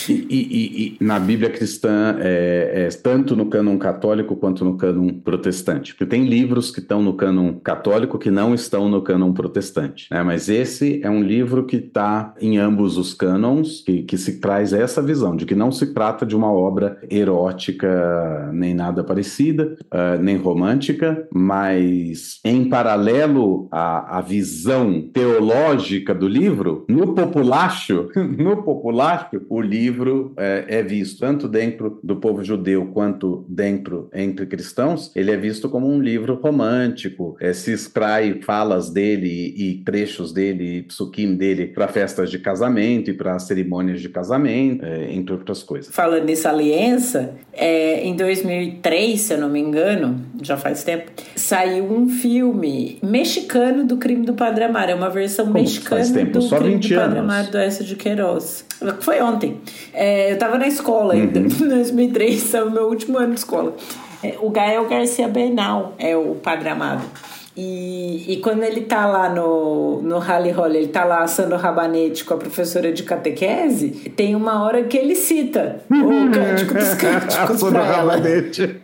E, e, e, na Bíblia cristã, é, é, tanto no cânon católico quanto no cânon protestante. Porque tem livros que estão no cânon católico que não estão no cânon protestante. Né? Mas esse é um livro que está em ambos os cânons, que, que se traz essa visão de que não se trata de uma obra erótica nem nada parecida, uh, nem romântica, mas em paralelo à, à visão teológica do livro, no populacho, no populacho, o livro livro é, é, visto tanto dentro do povo judeu quanto dentro entre cristãos, ele é visto como um livro romântico, é, se extrai falas dele e, trechos dele, e psukim dele para festas de casamento e para cerimônias de casamento, é, entre outras coisas. Falando nisso, aliança, é, em 2003, se eu não me engano, já faz tempo, saiu um filme mexicano do crime do Padre Amaro, é uma versão Como mexicana faz tempo? do Só crime 20 do Padre. Amaro do Écio de Queiroz. Foi ontem. É, eu tava na escola ainda, Uhum. em 2003, foi o meu último ano de escola. É, o Gael Garcia Bernal é o Padre Amado. E, e quando ele tá lá no, no Rally Holly, ele tá lá assando rabanete com a professora de catequese, tem uma hora que ele cita o Cântico dos Cânticos Assando pra ela. rabanete.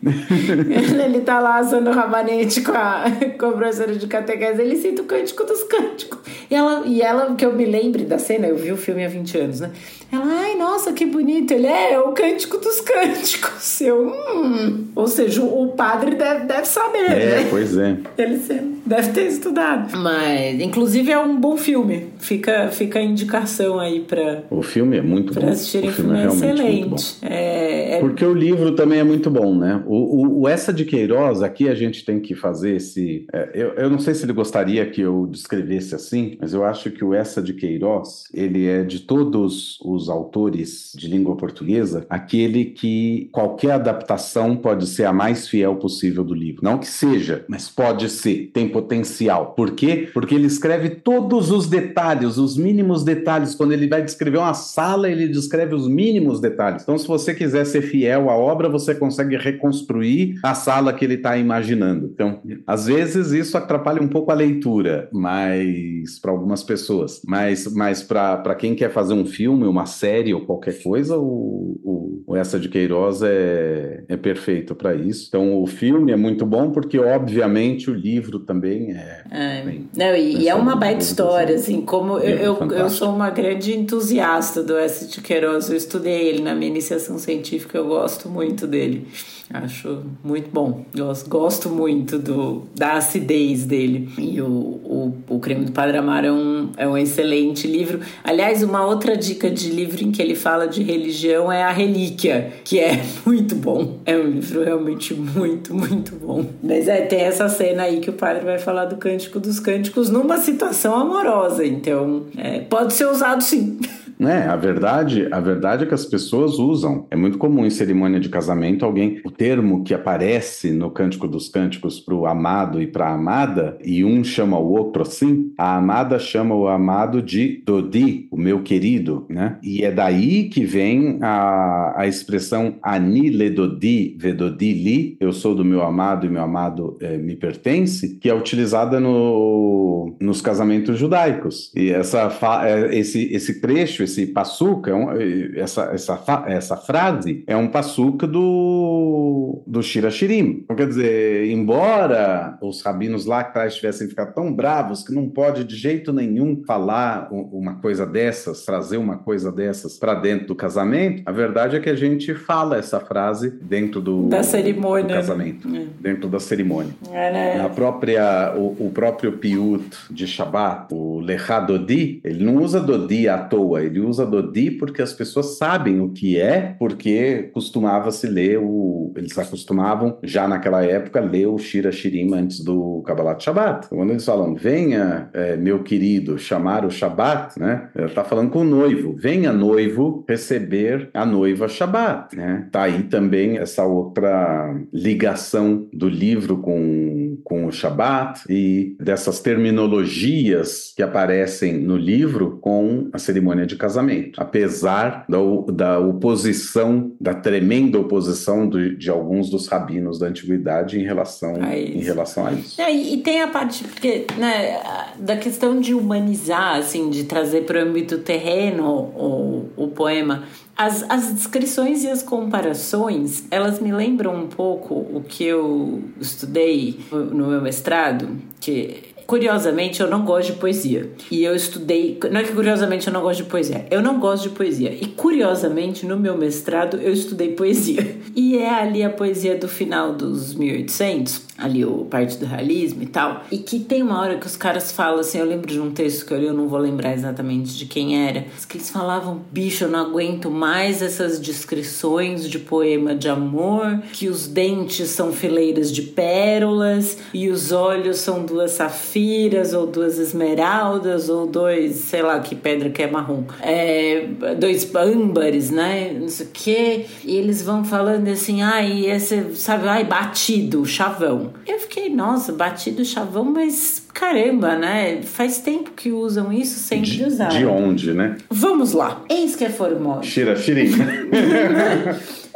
ele tá lá assando rabanete com a, com a professora de catequese, ele cita o Cântico dos Cânticos. E ela, e ela, que eu me lembre da cena, eu vi o filme há 20 anos, né? Ela, ai, nossa, que bonito. Ele é, é o cântico dos cânticos. Eu, hum. Ou seja, o padre deve, deve saber, é, né? pois é. Ele deve ter estudado. Mas, inclusive, é um bom filme. Fica, fica a indicação aí pra. O filme é muito pra bom. assistirem o filme, é, excelente. É, é... Porque o livro também é muito bom, né? O, o, o, Essa de Queiroz, aqui a gente tem que fazer esse. É, eu, eu não sei se ele gostaria que eu descrevesse assim, mas eu acho que o Essa de Queiroz, ele é de todos os autores de língua portuguesa, aquele que qualquer adaptação pode ser a mais fiel possível do livro. Não que seja, mas pode ser, tem potencial. Por quê? Porque ele escreve todos os detalhes, os mínimos detalhes. Quando ele vai descrever uma sala, ele descreve os mínimos detalhes. Então, se você quiser ser fiel à obra, você consegue reconstruir a sala que ele está imaginando. Então, às vezes isso atrapalha um pouco a leitura, mas para algumas pessoas. Mas, mas para quem quer fazer um filme, uma série ou qualquer coisa, o, o, Essa de Queiroz é, é perfeito para isso. Então, o filme é muito bom porque, obviamente, o livro também é. é. Bem, não, e, e é uma baita história, assim, como eu, eu, eu, sou uma grande entusiasta do Essa de Queiroz, eu estudei ele na minha iniciação científica, eu gosto muito dele. Acho muito bom. Gosto, muito do, da acidez dele. E o, o, o Crime do Padre Amaro é um, é um excelente livro. Aliás, uma outra dica de livro em que ele fala de religião é A Relíquia, que é muito bom. É um livro realmente muito, muito bom. Mas é, tem essa cena aí que o padre vai falar do Cântico dos Cânticos numa situação amorosa. Então, é, pode ser usado sim. Né? A verdade, a verdade é que as pessoas usam. É muito comum em cerimônia de casamento alguém, o termo que aparece no Cântico dos Cânticos para o amado e para a amada, e um chama o outro assim, a amada chama o amado de Dodi, o meu querido, né? E é daí que vem a, a expressão Ani le Dodi vedodi li, eu sou do meu amado e meu amado é, me pertence, que é utilizada no, nos casamentos judaicos. E essa, é, esse, esse trecho, esse passuca, é essa, essa, essa frase é um passuca do, do Shirashirim. Então, quer dizer, embora os rabinos lá atrás tivessem ficado tão bravos que não pode de jeito nenhum falar uma coisa dessas, trazer uma coisa dessas para dentro do casamento, a verdade é que a gente fala essa frase dentro do, da cerimônia, do né? casamento, né? dentro da cerimônia. É, né? A própria, o, o próprio piut de Shabbat, o Lechadodi, ele não usa Dodi à toa, ele usa Dodi porque as pessoas sabem o que é, porque costumava-se ler o. Eles acostumavam, já naquela época, ler o Shira Shirim antes do Kabbalat Shabbat. Então, quando eles falam, venha, é, meu querido, chamar o Shabbat, né? Está falando com o noivo. Venha, noivo, receber a noiva Shabbat, né? Tá aí também essa outra ligação do livro com, com o Shabbat e dessas terminologias que aparecem no livro com a cerimônia de casamento, apesar da, da oposição, da tremenda oposição do, de alguns dos rabinos da antiguidade em relação a isso. Em relação a isso. É, e, tem a parte porque, né, da questão de humanizar, assim, de trazer para o âmbito terreno o, o poema. As, as descrições e as comparações, elas me lembram um pouco o que eu estudei no meu mestrado, que curiosamente, eu não gosto de poesia. E eu estudei. Não é que curiosamente eu não gosto de poesia, eu não gosto de poesia. E curiosamente, no meu mestrado, eu estudei poesia. E é ali a poesia do final dos 1800, ali o parte do realismo e tal. E que tem uma hora que os caras falam assim: eu lembro de um texto que eu li, eu não vou lembrar exatamente de quem era, que eles falavam: bicho, eu não aguento mais essas descrições de poema de amor, que os dentes são fileiras de pérolas e os olhos são duas safiras safiras, ou duas esmeraldas, ou dois, sei lá que pedra que é marrom, é, dois âmbares, né? Não sei o quê. E eles vão falando assim, ai, ah, esse, sabe, ai, batido, chavão. Eu fiquei, nossa, batido, chavão, mas caramba, né? Faz tempo que usam isso sem de, usar. De onde, né? Vamos lá. Eis que é formosa. Shira,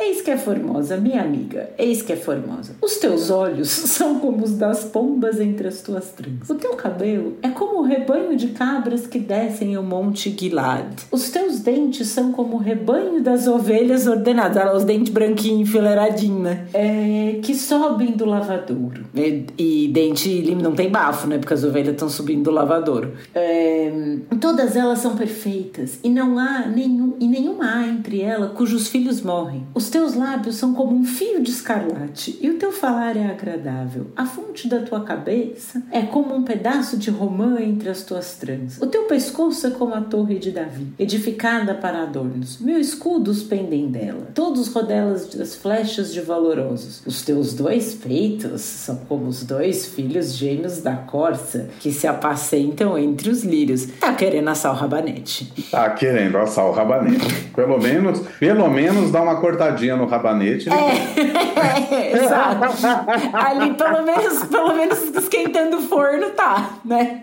Eis que é formosa, minha amiga, eis que é formosa. Os teus olhos são como os das pombas entre as tuas tranças. O teu cabelo é como o rebanho de cabras que descem o monte Gilad. Os teus dentes são como o rebanho das ovelhas ordenadas. Olha os dentes branquinhos, enfileiradinhos, né? É, que sobem do lavadouro. E, e dente não tem bafo, né? Por as ovelhas estão subindo do lavadouro. É, todas elas são perfeitas e não há nenhum e nenhuma há entre elas cujos filhos morrem. Os teus lábios são como um fio de escarlate e o teu falar é agradável. A fonte da tua cabeça é como um pedaço de romã entre as tuas tranças. O teu pescoço é como a torre de Davi, edificada para adornos. Mil escudos pendem dela. Todos rodelas das flechas de valorosos. Os teus dois peitos são como os dois filhos gêmeos da corça que se apacentam entre os lírios. Tá querendo assar o rabanete. Tá querendo assar o rabanete. pelo menos, pelo menos dá uma cortadinha no rabanete. É, é, exato. Ali, pelo menos, pelo menos esquentando o forno tá, né?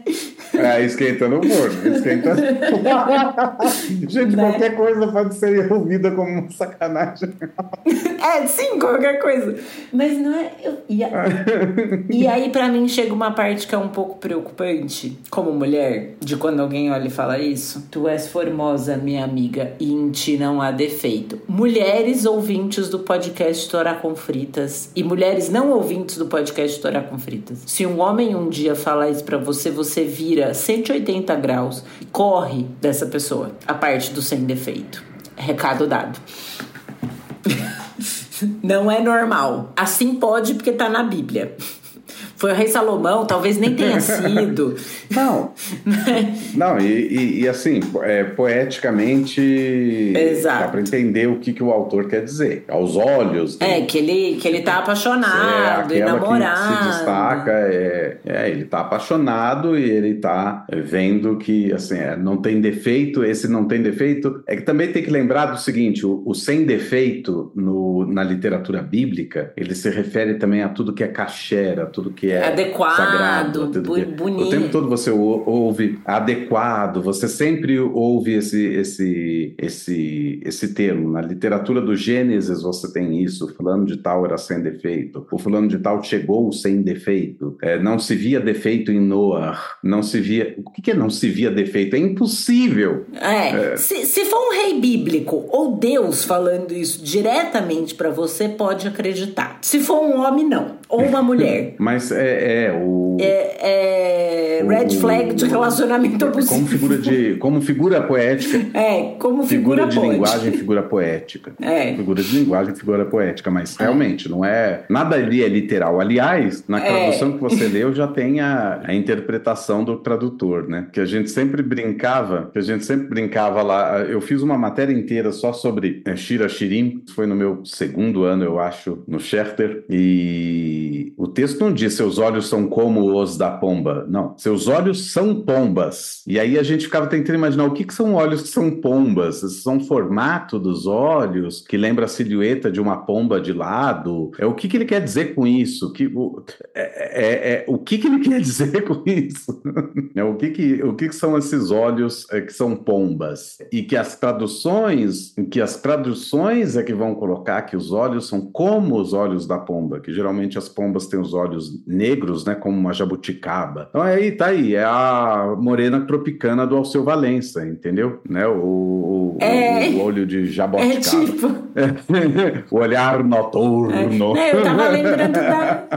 É, esquentando o forno. Esquentando... Gente, né? qualquer coisa pode ser ouvida como uma sacanagem. É, sim, qualquer coisa. Mas não é. Eu... E, a... e aí, para mim, chega uma parte que é um pouco preocupante, como mulher, de quando alguém olha e fala isso. Tu és formosa, minha amiga, e em ti não há defeito. Mulheres ouvintes do podcast Torá com Fritas e mulheres não ouvintes do podcast Torá com Fritas. Se um homem um dia falar isso pra você, você vira 180 graus corre dessa pessoa. A parte do sem defeito. Recado dado. Não é normal. Assim pode porque tá na Bíblia. Foi o rei Salomão, talvez nem tenha sido. Não. não, e, e, e, assim, é, poeticamente. Exato. Dá pra entender o que, que o autor quer dizer. Aos olhos. É, que ele, que ele tá apaixonado, é, enamorado. Que se destaca, é, é, ele tá apaixonado e ele tá vendo que, assim, é, não tem defeito, esse não tem defeito. É que também tem que lembrar do seguinte: o, o sem defeito no, na literatura bíblica, ele se refere também a tudo que é cachera, tudo que é adequado, sagrado, bonito. O tempo todo você ouve adequado, você sempre ouve esse, esse, esse, esse termo. Na literatura do Gênesis você tem isso, fulano de tal era sem defeito, o fulano de tal chegou sem defeito, é, não se via defeito em Noah, não se via... O que, que é não se via defeito? É impossível. É, é. Se, se for um rei bíblico ou Deus falando isso diretamente para você, pode acreditar. Se for um homem, não. Ou uma mulher. Mas é, é o. É, é red flag de relacionamento abusivo. Como figura, de, como figura poética. É, como figura, figura de linguagem, figura poética. É. Figura de linguagem, figura poética. Mas é. realmente, não é. Nada ali é literal. Aliás, na é. tradução que você leu já tem a, a interpretação do tradutor, né? Que a gente sempre brincava, que a gente sempre brincava lá. Eu fiz uma matéria inteira só sobre é, Shira Shirim, foi no meu segundo ano, eu acho, no Scherter. E o texto não diz seus olhos são como os da pomba. Não, seus olhos são pombas. E aí a gente ficava tentando imaginar o que, que são olhos que são pombas. São formato dos olhos, que lembra a silhueta de uma pomba de lado. É o que, que ele quer dizer com isso? Que, o, é, é, é o que, que ele quer dizer com isso? é, o que, que, o que, que são esses olhos é, que são pombas? E que as traduções, que as traduções é que vão colocar que os olhos são como os olhos da pomba, que geralmente as pombas têm os olhos negros, né, como uma jabuticaba. Então aí tá aí, é a morena tropicana do Alceu Valença, entendeu? Né, o, o, é... o, o olho de jabuticaba. É tipo... o olhar noturno. É. eu tava lembrando da...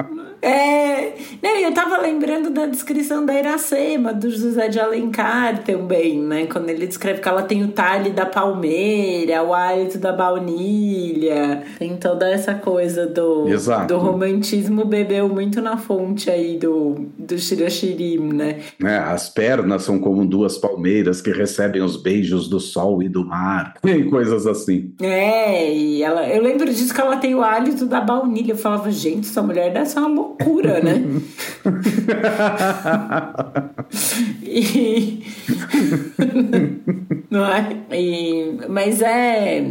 É, não, eu tava lembrando da descrição da Iracema, do José de Alencar também, né? Quando ele descreve que ela tem o talhe da palmeira, o hálito da baunilha, tem toda essa coisa do, do romantismo bebeu muito na fonte aí do, do Shirashirim, né? É, as pernas são como duas palmeiras que recebem os beijos do sol e do mar, e coisas assim. É, e ela, eu lembro disso que ela tem o hálito da baunilha. Eu falava, gente, essa mulher deve ser uma loucura loucura, né? e... Não é? E... Mas é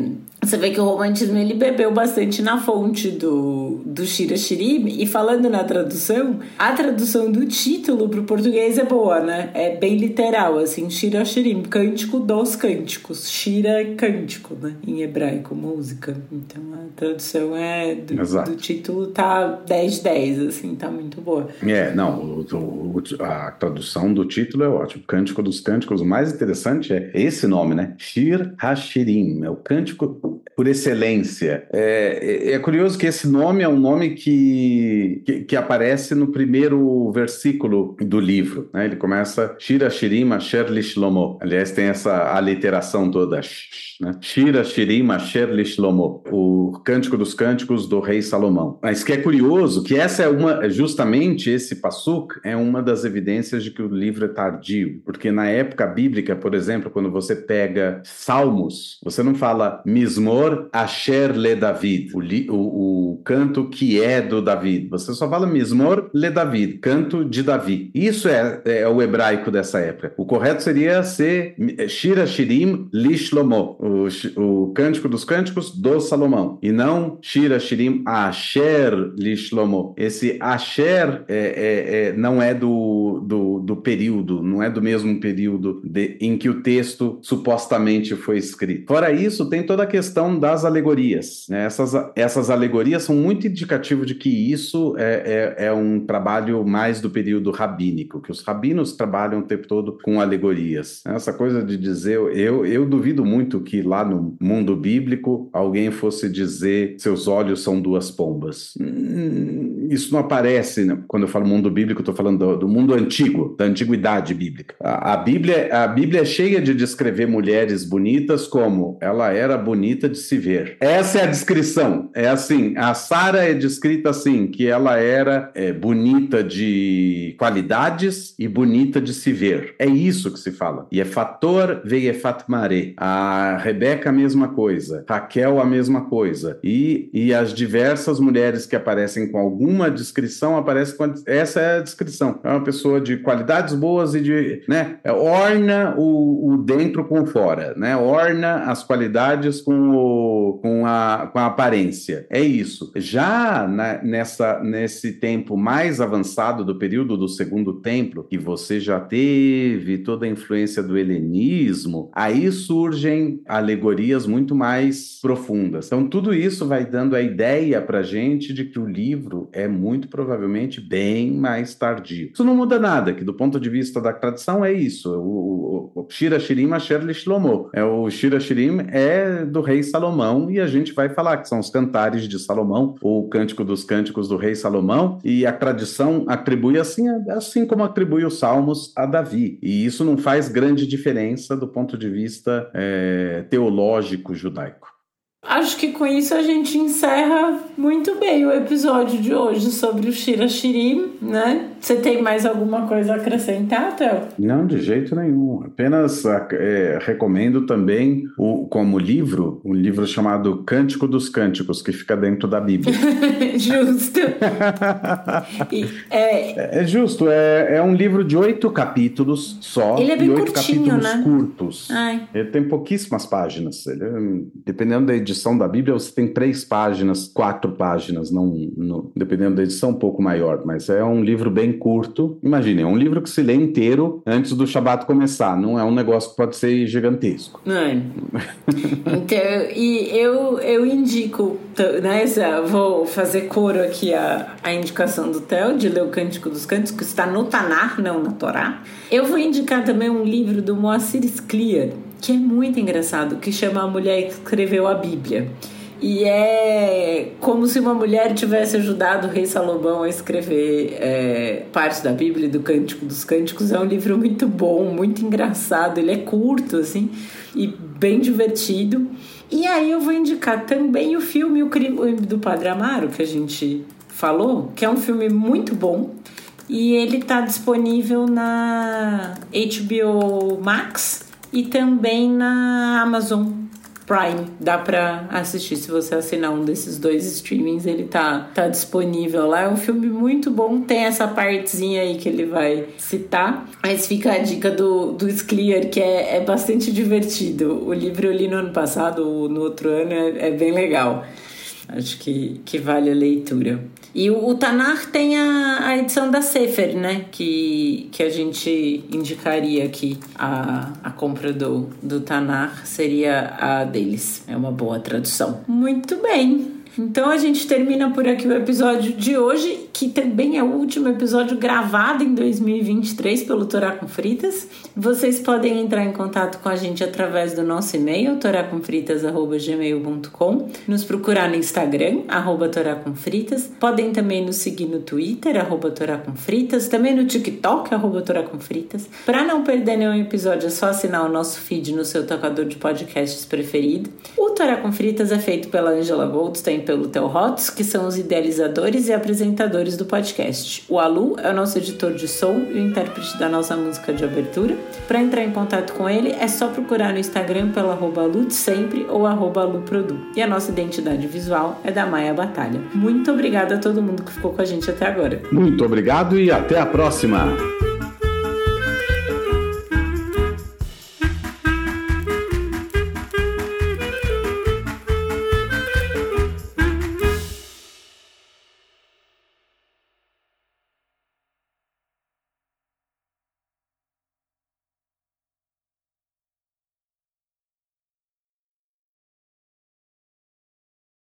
você vê que o romantismo ele bebeu bastante na fonte do, do Shira Shirim. E falando na tradução, a tradução do título para o português é boa, né? É bem literal, assim, Shira Shirim, cântico dos cânticos. Shira é cântico, né? Em hebraico, música. Então a tradução é do, do título tá 10 de 10, assim, tá muito boa. É, não, o, o, a tradução do título é ótimo. Cântico dos cânticos. O mais interessante é esse nome, né? Shir Hashirim. É o cântico por excelência. É, é, curioso que esse nome é um nome que, que, que aparece no primeiro versículo do livro. Né? Ele começa Shira Shirim Asher Lishlomo. Aliás, tem essa aliteração toda. Né? Shira Shirim Asher Lishlomo. O Cântico dos Cânticos do Rei Salomão. Mas que é curioso que essa é uma, justamente esse passuk é uma das evidências de que o livro é tardio. Porque na época bíblica, por exemplo, quando você pega Salmos, você não fala Mismor Asher Le David, o, o, o canto que é do David. Você só fala Mismor Le David, canto de Davi. Isso é, é o hebraico dessa época. O correto seria ser Shira Shirim Lishlomo, o, o cântico dos cânticos do Salomão, e não Shira Shirim Asher Lishlomo. Esse Asher é, é, é, não é do, do, do, período, não é do mesmo período de, em que o texto supostamente foi escrito. Fora isso, tem toda a questão das alegorias. Né? Essas, essas alegorias são muito indicativas de que isso é, é, é, um trabalho mais do período rabínico, que os rabinos trabalham o tempo todo com alegorias. Essa coisa de dizer, eu, eu duvido muito que lá no mundo bíblico alguém fosse dizer seus olhos são duas pombas. Hum, isso não aparece, né? quando eu falo mundo bíblico, estou falando do, do, mundo antigo, da antiguidade bíblica. A, a, Bíblia, a Bíblia é cheia de descrever mulheres bonitas como ela era bonita de se ver. Essa é a descrição. É assim, a Sara é descrita assim, que ela era é, bonita de qualidades e bonita de se ver. É isso que se fala. E é fator veiefat mare. A Rebeca a mesma coisa. Raquel a mesma coisa. E, e as diversas mulheres que aparecem com alguma descrição aparecem com essa é a descrição. É uma pessoa de qualidades boas e de, né, orna o, o dentro com fora, né? Orna as qualidades com com a, com a aparência. É isso. Já na, nessa nesse tempo mais avançado do período do Segundo Templo, que você já teve toda a influência do helenismo, aí surgem alegorias muito mais profundas. Então tudo isso vai dando a ideia para gente de que o livro é muito provavelmente bem mais tardio. Isso não muda nada, que do ponto de vista da tradição é isso. O, o, o Shira Shirim Asher Shlomo. É, o Shira Shirim é do rei Salomão e a gente vai falar que são os cantares de Salomão, ou o Cântico dos Cânticos do rei Salomão, e a tradição atribui assim, assim como atribui os salmos a Davi. E isso não faz grande diferença do ponto de vista é, teológico judaico. Acho que com isso a gente encerra muito bem o episódio de hoje sobre o Shira Shirim, né? Você tem mais alguma coisa a acrescentar, Théo? Não, de jeito nenhum. Apenas é, recomendo também o, como livro, um livro chamado Cântico dos Cânticos, que fica dentro da Bíblia. justo. e, é... é... justo. É, é um livro de oito capítulos só. Ele é bem e oito curtinho, capítulos né? curtos. Ai. Ele tem pouquíssimas páginas. Ele, dependendo da edição da Bíblia, você tem três páginas, quatro páginas, não, no, dependendo da edição, um pouco maior. Mas é um livro bem curto. Imagine, é um livro que se lê inteiro antes do Shabat começar. Não é um negócio que pode ser gigantesco. É. então, e eu, eu indico, né, vou fazer coro aqui a, a indicação do Theo de ler o Cântico dos Cânticos, que está no Tanar, não na Torá. Eu vou indicar também um livro do Moacir Scliar, que é muito engraçado, que chama A Mulher que Escreveu a Bíblia. E é como se uma mulher tivesse ajudado o rei Salomão a escrever é, partes da Bíblia e do Cântico dos Cânticos. É um livro muito bom, muito engraçado. Ele é curto, assim, e bem divertido. E aí eu vou indicar também o filme O Crime do Padre Amaro, que a gente falou, que é um filme muito bom. E ele está disponível na HBO Max e também na Amazon Prime. Dá pra assistir se você assinar um desses dois streamings, ele tá, tá disponível lá. É um filme muito bom, tem essa partezinha aí que ele vai citar. Mas fica a dica do, do Sclear, que é, é bastante divertido. O livro eu li no ano passado, no outro ano, é, é bem legal. Acho que, que vale a leitura. E o, o Tanar tem a, a, edição da Sefer, né? Que, que a gente indicaria aqui. A, a compra do, do Tanar seria a deles. É uma boa tradução. Muito bem. Então a gente termina por aqui o episódio de hoje, que também é o último episódio gravado em 2023 pelo Torá com Fritas. Vocês podem entrar em contato com a gente através do nosso e-mail, toracomfritas.gmail.com, nos procurar no Instagram, arroba toracomfritas. Podem também nos seguir no Twitter, arroba toracomfritas, também no TikTok, arroba toracomfritas. Para não perder nenhum episódio, é só assinar o nosso feed no seu tocador de podcasts preferido. O Torá com Fritas é feito pela Angela Goldstein pelo Theo Hotz, que são os idealizadores e apresentadores do podcast. O Alu é o nosso editor de som e o intérprete da nossa música de abertura. Para entrar em contato com ele, é só procurar no Instagram pelo arroba sempre ou arroba aluprodu. E a nossa identidade visual é da Maia Batalha. Muito obrigada a todo mundo que ficou com a gente até agora. Muito obrigado e até a próxima!